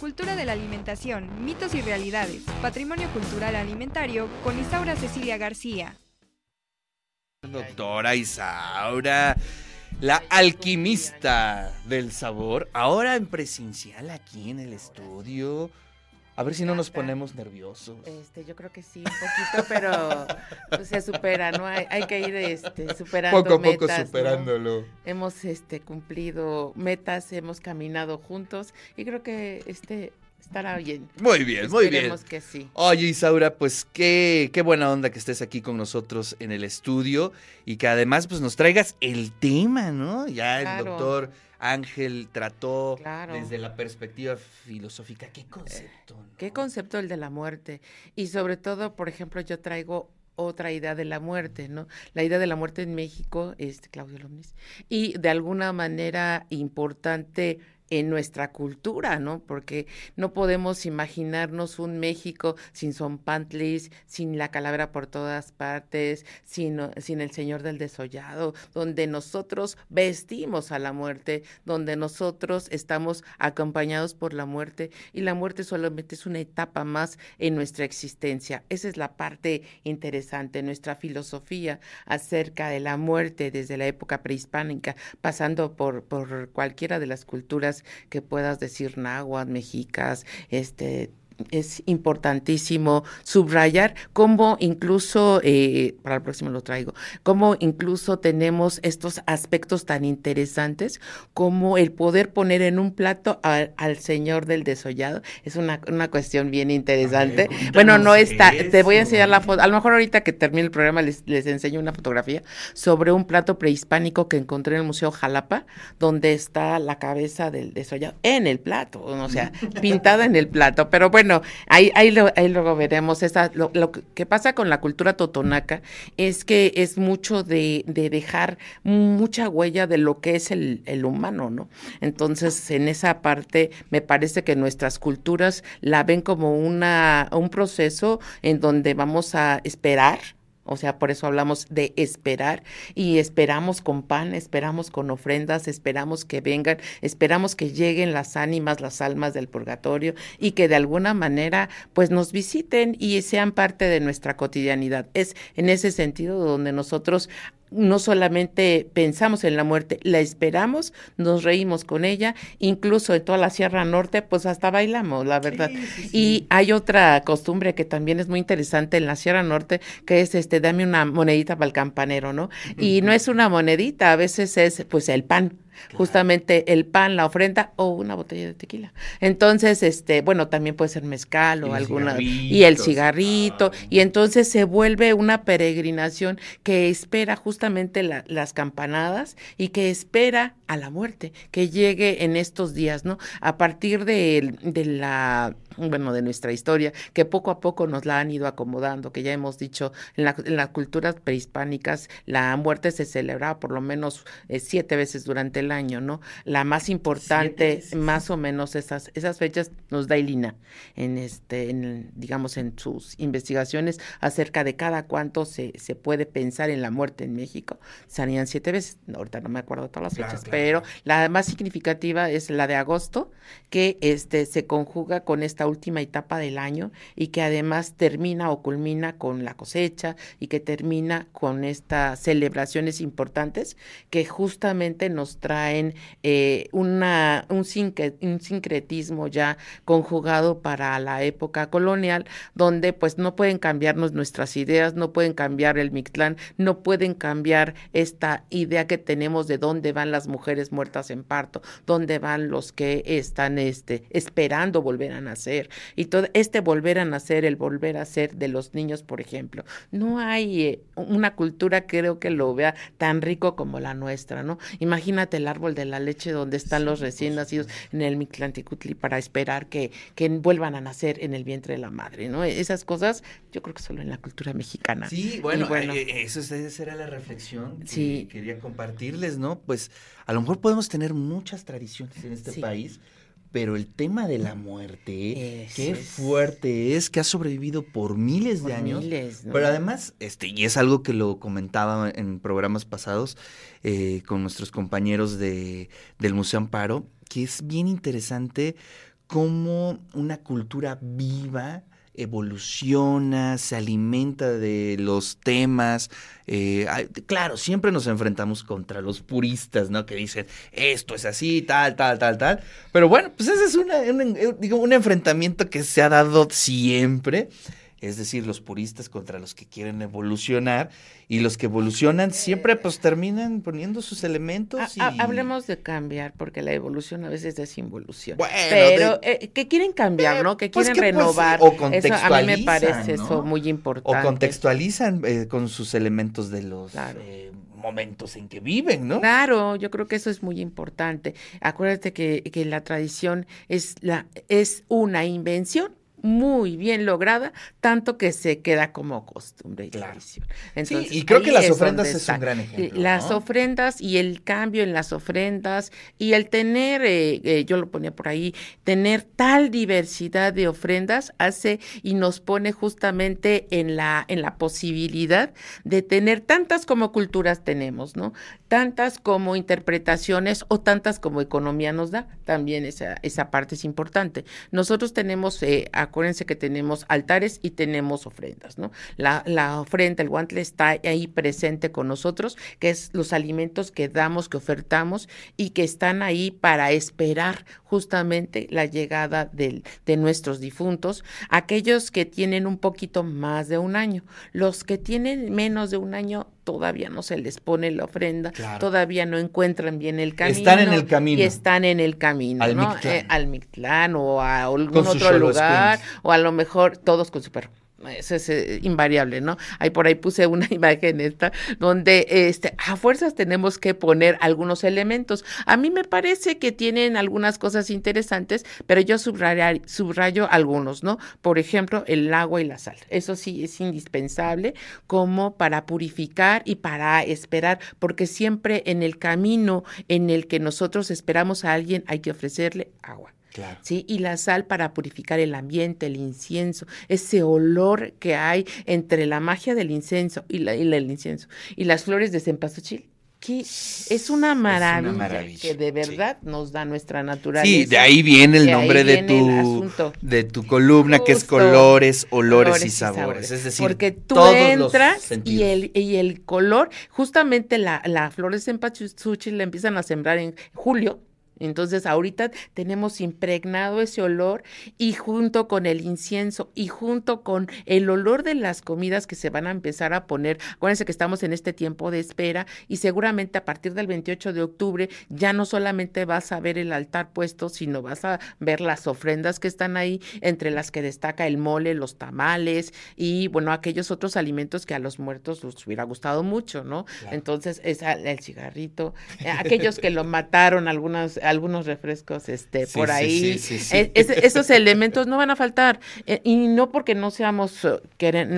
Cultura de la alimentación, mitos y realidades, patrimonio cultural alimentario con Isaura Cecilia García. Doctora Isaura, la alquimista del sabor, ahora en presencial aquí en el estudio. A ver si no nos ponemos nerviosos. Este, yo creo que sí, un poquito, pero pues, se supera, ¿no? Hay, hay, que ir este, superando Poco a metas, poco superándolo. ¿no? Hemos este, cumplido metas, hemos caminado juntos y creo que este estará bien. Muy bien, muy bien. Esperemos que sí. Oye, Isaura, pues qué, qué buena onda que estés aquí con nosotros en el estudio y que además pues nos traigas el tema, ¿no? Ya el Claro. doctor Ángel trató Claro. desde la perspectiva filosófica. ¿Qué concepto? no? ¿Qué concepto el de la muerte? Y sobre todo, por ejemplo, yo traigo otra idea de la muerte, ¿no? La idea de la muerte en México, este Claudio Lomnis, y de alguna manera importante en nuestra cultura, ¿no? Porque no podemos imaginarnos un México sin Zompantlis, sin la calavera por todas partes, sin, sin el Señor del Desollado, donde nosotros vestimos a la muerte, donde nosotros estamos acompañados por la muerte y la muerte solamente es una etapa más en nuestra existencia. Esa es la parte interesante, nuestra filosofía acerca de la muerte desde la época prehispánica, pasando por, por cualquiera de las culturas que puedas decir náhuatl, mexicas, este es importantísimo subrayar cómo incluso, eh, para el próximo lo traigo, cómo incluso tenemos estos aspectos tan interesantes como el poder poner en un plato al, al señor del desollado. Es una, una cuestión bien interesante. bueno, no está, te voy a enseñar la foto, a lo mejor ahorita que termine el programa les, les enseño una fotografía sobre un plato prehispánico que encontré en el Museo Jalapa, donde está la cabeza del desollado en el plato, o sea, pintada en el plato. Pero bueno, ahí, ahí, lo- ahí luego veremos. Esa, lo, lo que pasa con la cultura totonaca es que es mucho de, de dejar mucha huella de lo que es el, el humano, ¿no? Entonces, en esa parte, me parece que nuestras culturas la ven como una, un proceso en donde vamos a esperar o sea, por eso hablamos de esperar y esperamos con pan, esperamos con ofrendas, esperamos que vengan, esperamos que lleguen las ánimas, las almas del purgatorio y que de alguna manera pues nos visiten y sean parte de nuestra cotidianidad. Es en ese sentido donde nosotros no solamente pensamos en la muerte, la esperamos, nos reímos con ella, incluso en toda la Sierra Norte, pues hasta bailamos, la verdad. Y hay otra costumbre que también es muy interesante en la Sierra Norte, que es este, dame una monedita para el campanero, ¿no? Y no es una monedita, a veces es pues el pan. Justamente el pan, la ofrenda o una botella de tequila. Entonces, este, bueno, también puede ser mezcal o alguna y el cigarrito Ah. y entonces se vuelve una peregrinación que espera justamente la- las campanadas y que espera a la muerte que llegue en estos días, ¿no? A partir de, de la bueno, de nuestra historia, que poco a poco nos la han ido acomodando, que ya hemos dicho, en, la- en las culturas prehispánicas la muerte se celebraba por lo menos eh, siete veces durante el año, ¿no? La más importante, más o menos esas, esas fechas nos da Ilina en este, en, digamos, en sus investigaciones acerca de cada cuánto se, se puede pensar en la muerte en México. Serían siete veces, ahorita no me acuerdo todas las Claro, fechas, claro, pero la más significativa es la de agosto, que este se conjuga con esta última etapa del año y que además termina o culmina con la cosecha y que termina con estas celebraciones importantes que justamente nos traen eh, una, un, un sincretismo ya conjugado para la época colonial, donde pues no pueden cambiarnos nuestras ideas, no pueden cambiar el Mictlán, no pueden cambiar esta idea que tenemos de dónde van las mujeres muertas en parto, dónde van los que están este, esperando volver a nacer. Y todo este volver a nacer, el volver a ser de los niños, por ejemplo. No hay eh, una cultura, creo que lo vea tan rico como la nuestra, ¿no? Imagínate el árbol de la leche donde están los recién nacidos en el Mictlanticutli para esperar que, que vuelvan a nacer en el vientre de la madre, ¿no? Esas cosas, yo creo que solo en la cultura mexicana. Sí, bueno, bueno. eh, eso es- esa era la reflexión que Sí. quería compartirles, ¿no? Pues a lo mejor podemos tener muchas tradiciones en este Sí. país, pero el tema de la muerte, qué es. fuerte es, que ha sobrevivido por miles Por de años. miles, ¿no? Pero además, este, y es algo que lo comentaba en programas pasados eh, con nuestros compañeros de, del Museo Amparo, que es bien interesante cómo una cultura viva evoluciona, se alimenta de los temas. Eh, claro, siempre nos enfrentamos contra los puristas, ¿no? Que dicen, esto es así, tal, tal, tal, tal. Pero bueno, pues ese es un, digo, un enfrentamiento que se ha dado siempre es decir, los puristas contra los que quieren evolucionar y los que evolucionan siempre pues terminan poniendo sus elementos. Y... hablemos de cambiar, porque la evolución a veces es involución. pero eh, que quieren cambiar, ¿no? Que pues, quieren pues, renovar. o contextualizan, a mí me parece eso muy importante. O contextualizan eh, con sus elementos de los... Eh, momentos en que viven, ¿no? Claro, yo creo que eso es muy importante. Acuérdate que, que la tradición es, la, es una invención muy bien lograda, tanto que se queda como costumbre y tradición. sí, y creo que las ofrendas es un gran ejemplo. Las ofrendas y el cambio en las ofrendas y el tener, eh, eh, yo lo ponía por ahí, tener tal diversidad de ofrendas hace y nos pone justamente en la, en la posibilidad de tener tantas como culturas tenemos, ¿no? Tantas como interpretaciones o tantas como economía nos da, también esa, esa parte es importante. Nosotros tenemos eh, acuérdense que tenemos altares y tenemos ofrendas, ¿no? La, la ofrenda, el guantle está ahí presente con nosotros, que es los alimentos que damos, que ofertamos y que están ahí para esperar justamente la llegada de nuestros difuntos, aquellos que tienen un poquito más de un año, los que tienen menos de un año todavía no se les pone la ofrenda, todavía no encuentran bien el camino. Están en el camino. Y están en el camino, al ¿no? Eh, al Mictlán o a algún otro lugar, o a lo mejor todos con su perro eso es eh, invariable, ¿no? Ahí por ahí puse una imagen esta, donde este, a fuerzas tenemos que poner algunos elementos. A mí me parece que tienen algunas cosas interesantes, pero yo subrayo algunos, ¿no? Por ejemplo, el agua y la sal. Eso sí es indispensable como para purificar y para esperar, porque siempre en el camino en el que nosotros esperamos a alguien hay que ofrecerle agua. ¿Sí? Y la sal para purificar el ambiente, el incienso, ese olor que hay entre la magia del incienso y, la, y el incienso y las flores de cempasúchil que es una maravilla, que de verdad nos da nuestra naturaleza. Sí, de ahí viene el nombre de tu de tu columna que es colores, olores, y, sabores. Es decir, porque tú entras y el y el color, justamente la la flor de cempasúchil la empiezan a sembrar en julio entonces ahorita tenemos impregnado ese olor y junto con el incienso y junto con el olor de las comidas que se van a empezar a poner, acuérdense que estamos en este tiempo de espera y seguramente a partir del 28 de octubre ya no solamente vas a ver el altar puesto, sino vas a ver las ofrendas que están ahí, entre las que destaca el mole, los tamales y bueno, aquellos otros alimentos que a los muertos les hubiera gustado mucho, ¿no? Entonces, es el cigarrito, eh, aquellos que lo mataron, algunas algunos refrescos este por ahí. E, esos elementos no van a faltar. Eh, y no porque no seamos, eh,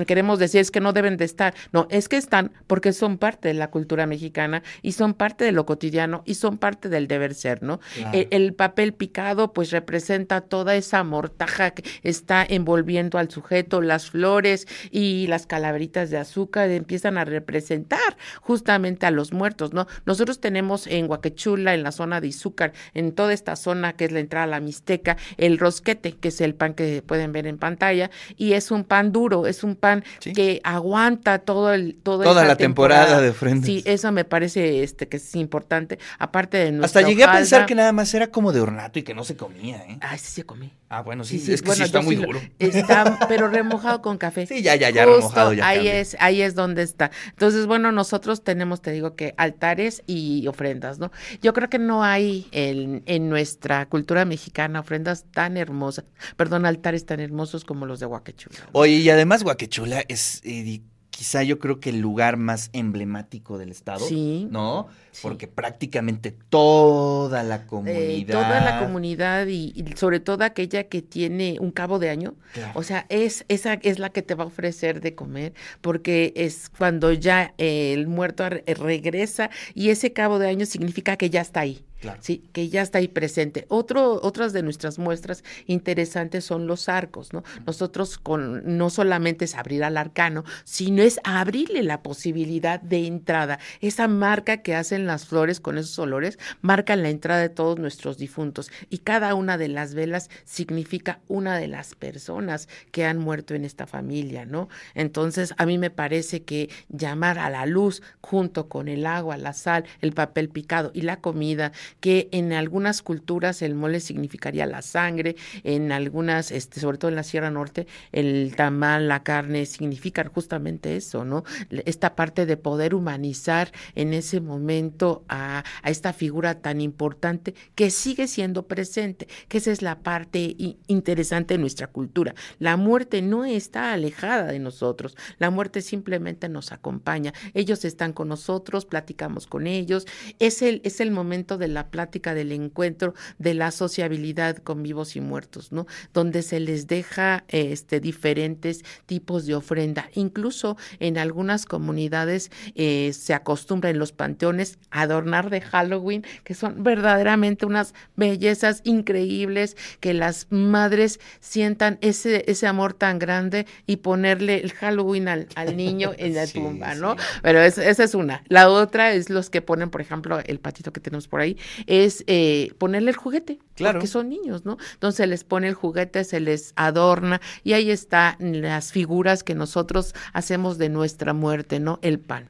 queremos decir es que no deben de estar. No, es que están porque son parte de la cultura mexicana y son parte de lo cotidiano y son parte del deber ser, ¿no? E, el, papel picado pues representa toda esa mortaja que está envolviendo al sujeto, las flores y las calaveritas de azúcar empiezan a representar justamente a los muertos, ¿no? Nosotros tenemos en Huaquechula, en la zona de Izúcar, en toda esta zona que es la entrada a la Mixteca, el rosquete, que es el pan que pueden ver en pantalla, y es un pan duro, es un pan que aguanta todo el todo toda la temporada, de frente. Sí, eso me parece este que es importante, aparte de nuestra Hasta llegué a pensar que nada más era como de ornato y que no se comía, ¿eh? Ah, sí se comí. Ah, bueno, sí, es que sí está muy duro. Está, pero remojado con café. Sí, ya, ya, ya remojado ya. Ahí es, ahí es donde está. Entonces, bueno, nosotros tenemos, te digo que altares y ofrendas, ¿no? Yo creo que no hay en, nuestra cultura mexicana ofrendas tan hermosas, perdón, altares tan hermosos como los de Huaquechula. Oye, y además Huaquechula es eh, quizá yo creo que el lugar más emblemático del estado, sí, ¿no? Porque prácticamente toda la comunidad. Eh, toda la comunidad y, sobre todo aquella que tiene un cabo de año, o sea, es esa es la que te va a ofrecer de comer, porque es cuando ya el muerto regresa y ese cabo de año significa que ya está ahí sí, que ya está ahí presente. Otro, otras de nuestras muestras interesantes son los arcos, ¿no? Nosotros con no solamente es abrir al arcano, sino es abrirle la posibilidad de entrada. Esa marca que hacen las flores con esos olores marcan la entrada de todos nuestros difuntos y cada una de las velas significa una de las personas que han muerto en esta familia, ¿no? Entonces, a mí me parece que llamar a la luz junto con el agua, la sal, el papel picado y la comida, que en algunas culturas el mole significaría la sangre, en algunas, este, sobre todo en la Sierra Norte, el tamal, la carne, significan justamente eso, ¿no? Esta parte de poder humanizar en ese momento a, a esta figura tan importante que sigue siendo presente, que esa es la parte interesante de nuestra cultura. La muerte no está alejada de nosotros, la muerte simplemente nos acompaña. Ellos están con nosotros, platicamos con ellos. Es el, es el momento de la plática, del encuentro, de la sociabilidad con vivos y muertos, ¿no? Donde se les deja este, diferentes tipos de ofrenda. Incluso en algunas comunidades eh, se acostumbra en los panteones adornar de Halloween, que son verdaderamente unas bellezas increíbles, que las madres sientan ese, ese amor tan grande y ponerle el Halloween al, niño en la tumba, ¿no? Pero esa es una. La otra es los que ponen, por ejemplo, el patito que tenemos por ahí, es eh, ponerle el juguete. Claro. Porque son niños, ¿no? Entonces se les pone el juguete, se les adorna y ahí están las figuras que nosotros hacemos de nuestra muerte, ¿no? El pan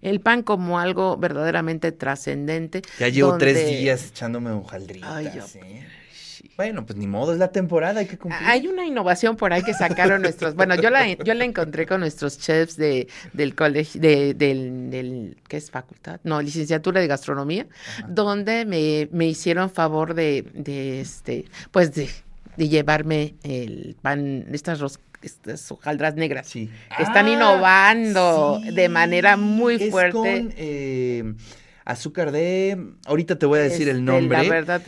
el pan como algo verdaderamente trascendente. Ya llevo tres días echándome hojaldritas. Ay, yo... Bueno, pues ni modo, es la temporada, hay que cumplir. Hay una innovación por ahí que sacaron nuestros, bueno, yo la, yo la encontré con nuestros chefs de, del colegio, de, del, del, ¿qué es facultad? No, licenciatura de gastronomía, donde me, me hicieron favor de, de este, pues de, de llevarme el pan, estas roscas estas hojaldras negras. Sí. Están ah, innovando de manera muy es fuerte. Con, eh, azúcar de. Ahorita te voy a decir el nombre. La verdad,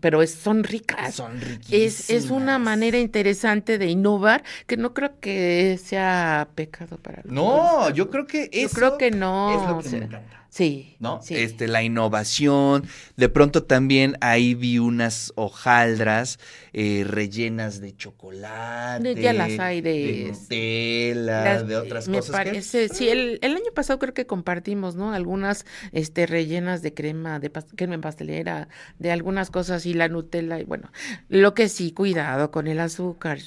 pero es, son ricas. Son riquísimas. Es, es una manera interesante de innovar que no creo que sea pecado para. No, yo creo que eso. Yo creo que no. Es lo que me encanta. Sí. ¿No? Este, la innovación. De pronto también ahí vi unas hojaldras eh, rellenas de chocolate. Ya las hay de. De Nutella, de otras me cosas. Me parece, sí, el, el, año pasado creo que compartimos, ¿no? Algunas este, rellenas de crema, de crema en pastelera, de algunas cosas y la Nutella. Y bueno, lo que sí, cuidado con el azúcar.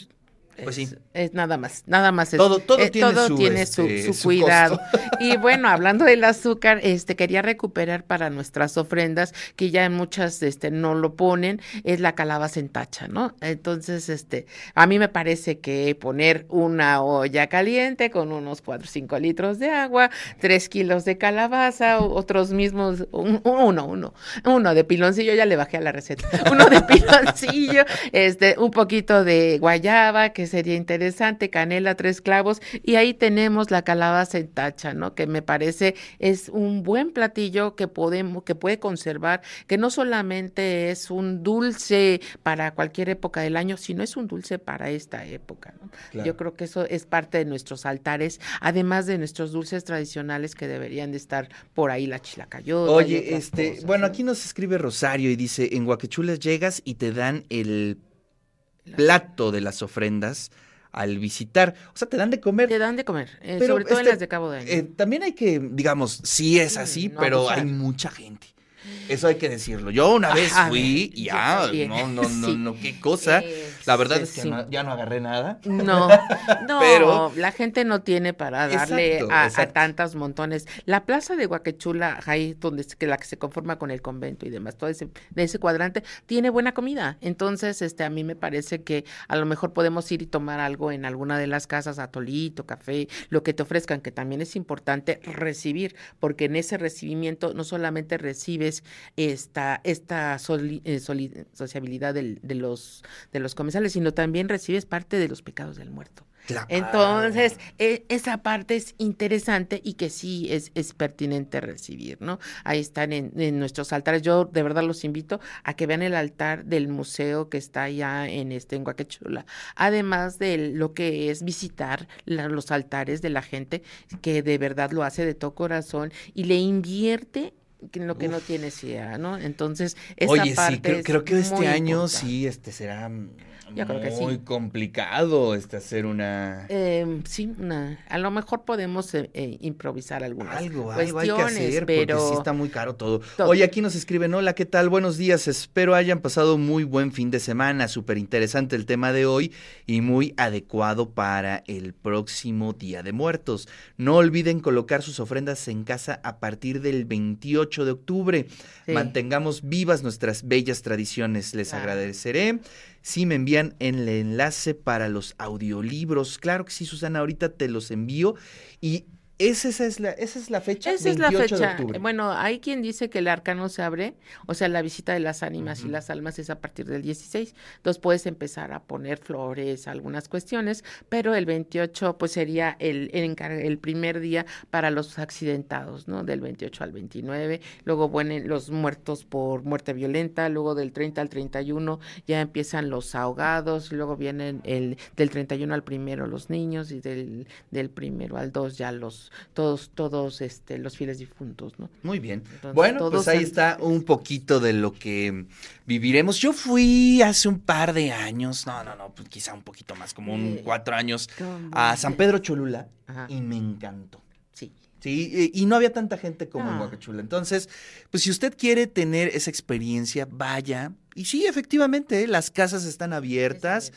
Pues sí. Es, nada más, nada más. Es, todo todo tiene, su, este, cuidado. y bueno, hablando del azúcar, este quería recuperar para nuestras ofrendas, que ya en muchas este, no lo ponen, es la calabaza en tacha, ¿no? Entonces, este, a mí me parece que poner una olla caliente con unos 4 o 5 litros de agua, 3 kilos de calabaza, otros mismos, uno, uno, uno de piloncillo, ya le bajé a la receta, uno de piloncillo, este, un poquito de guayaba, que sería interesante, canela, tres clavos, y ahí tenemos la calabaza en tacha, ¿no? Que me parece es un buen platillo que podemos, que puede conservar, que no solamente es un dulce para cualquier época del año, sino es un dulce para esta época, ¿no? Yo creo que eso es parte de nuestros altares, además de nuestros dulces tradicionales que deberían de estar por ahí, la chilacayota. Oye, este, bueno, aquí nos escribe Rosario y dice, en Huaquechulas llegas y te dan el plato de las ofrendas al visitar. O sea, te dan de comer. Te dan de comer, eh, sobre todo en este, las de Cabo de Año. Eh, también hay que, digamos, sí es así, pero hay mucha gente. Eso hay que decirlo. Yo una vez fui y ya, no, no, no, no, qué cosa. La verdad es que ya no agarré nada. No, no, pero la gente no tiene para darle a, tantas montones. La plaza de Guaquechula, ahí donde que la que se conforma con el convento y demás, todo ese, de ese cuadrante, tiene buena comida. Entonces, este, a mí me parece que a lo mejor podemos ir y tomar algo en alguna de las casas, atolito, café, lo que te ofrezcan, que también es importante recibir, porque en ese recibimiento no solamente recibes esta, esta eh, sociabilidad de, los, de los sino también recibes parte de los pecados del muerto. Entonces, e, esa parte es interesante y que sí es, es pertinente recibir, ¿no? Ahí están en, nuestros altares. Yo de verdad los invito a que vean el altar del museo que está allá en este en Guaquechula. Además de lo que es visitar los altares de la gente que de verdad lo hace de todo corazón y le invierte que lo que no tiene CIA, ¿no? Entonces, esa Oye, sí, creo, creo que este año importante. sí, este será Yo creo que sí. muy complicado este hacer una Eh, sí, una, a lo mejor podemos eh, eh, improvisar algunas algo, algo hay que hacer pero porque sí está muy caro todo. todo. Oye, aquí nos escriben, hola, ¿qué tal? Buenos días, espero hayan pasado muy buen fin de semana, súper interesante el tema de hoy y muy adecuado para el próximo Día de Muertos. No olviden colocar sus ofrendas en casa a partir del 28 de octubre. Sí. Mantengamos vivas nuestras bellas tradiciones. Les agradeceré si me envían el enlace para los audiolibros. Claro que sí, Susana, ahorita te los envío. Y esa, es, la, esa es la fecha. Esa es la 28 de fecha. octubre. Bueno, hay quien dice que el arcano se abre, o sea, la visita de las ánimas y las almas es a partir del 16. Entonces puedes empezar a poner flores, algunas cuestiones, pero el 28 pues sería el, el, primer día para los accidentados, ¿no? Del 28 al 29. Luego vienen los muertos por muerte violenta, luego del 30 al 31 ya empiezan los ahogados, luego vienen el del 31 al primero los niños y del, del primero al 2 ya los todos todos este los fieles difuntos, ¿no? Muy bien. Entonces, bueno, pues ahí está un poquito de lo que viviremos. Yo fui hace un par de años, no, no, no, pues quizá un poquito más, como un cuatro años, a San Pedro Cholula Ajá. y me encantó. Sí. Sí, y no había tanta gente como en Ah. Huacachula. Entonces, pues si usted quiere tener esa experiencia, vaya. Y sí, efectivamente, eh, las casas están abiertas,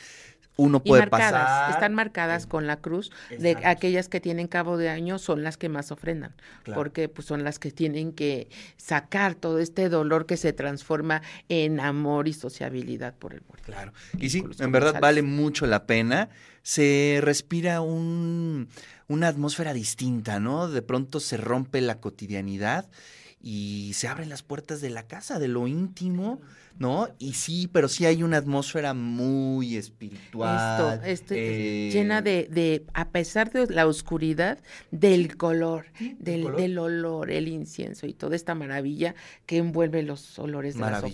uno Y puede marcadas, pasar. están marcadas con la cruz de aquellas que tienen cabo de año son las que más ofrendan, Claro. porque pues son las que tienen que sacar todo este dolor que se transforma en amor y sociabilidad por el muerto. Claro. Y sí, en verdad vale mucho la pena. Se respira un, una atmósfera distinta, ¿no? De pronto se rompe la cotidianidad y se abren las puertas de la casa, de lo íntimo, ¿no? Y sí, pero sí hay una atmósfera muy espiritual. Esto, esto eh, llena de, de, a pesar de la oscuridad, del color, del del, color. del olor, el incienso y toda esta maravilla que envuelve los olores de las.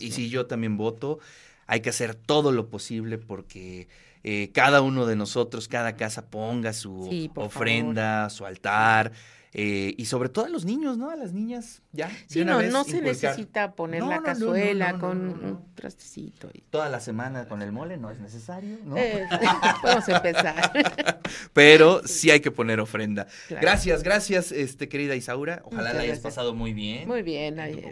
Y sí, yo también voto. Hay que hacer todo lo posible porque eh, cada uno de nosotros, cada casa ponga su Sí, ofrenda, su altar. Eh, y sobre todo a los niños, ¿no? A las niñas, ya. Sí, una no, vez no se necesita poner No, la no, cazuela no, con un trastecito. y- Toda la semana con el mole no es necesario, ¿no? Eh, podemos empezar. Pero sí hay que poner ofrenda. Claro. Gracias, gracias, este, querida Isaura. Ojalá Muchas la hayas gracias. pasado muy bien. Muy bien. ahí-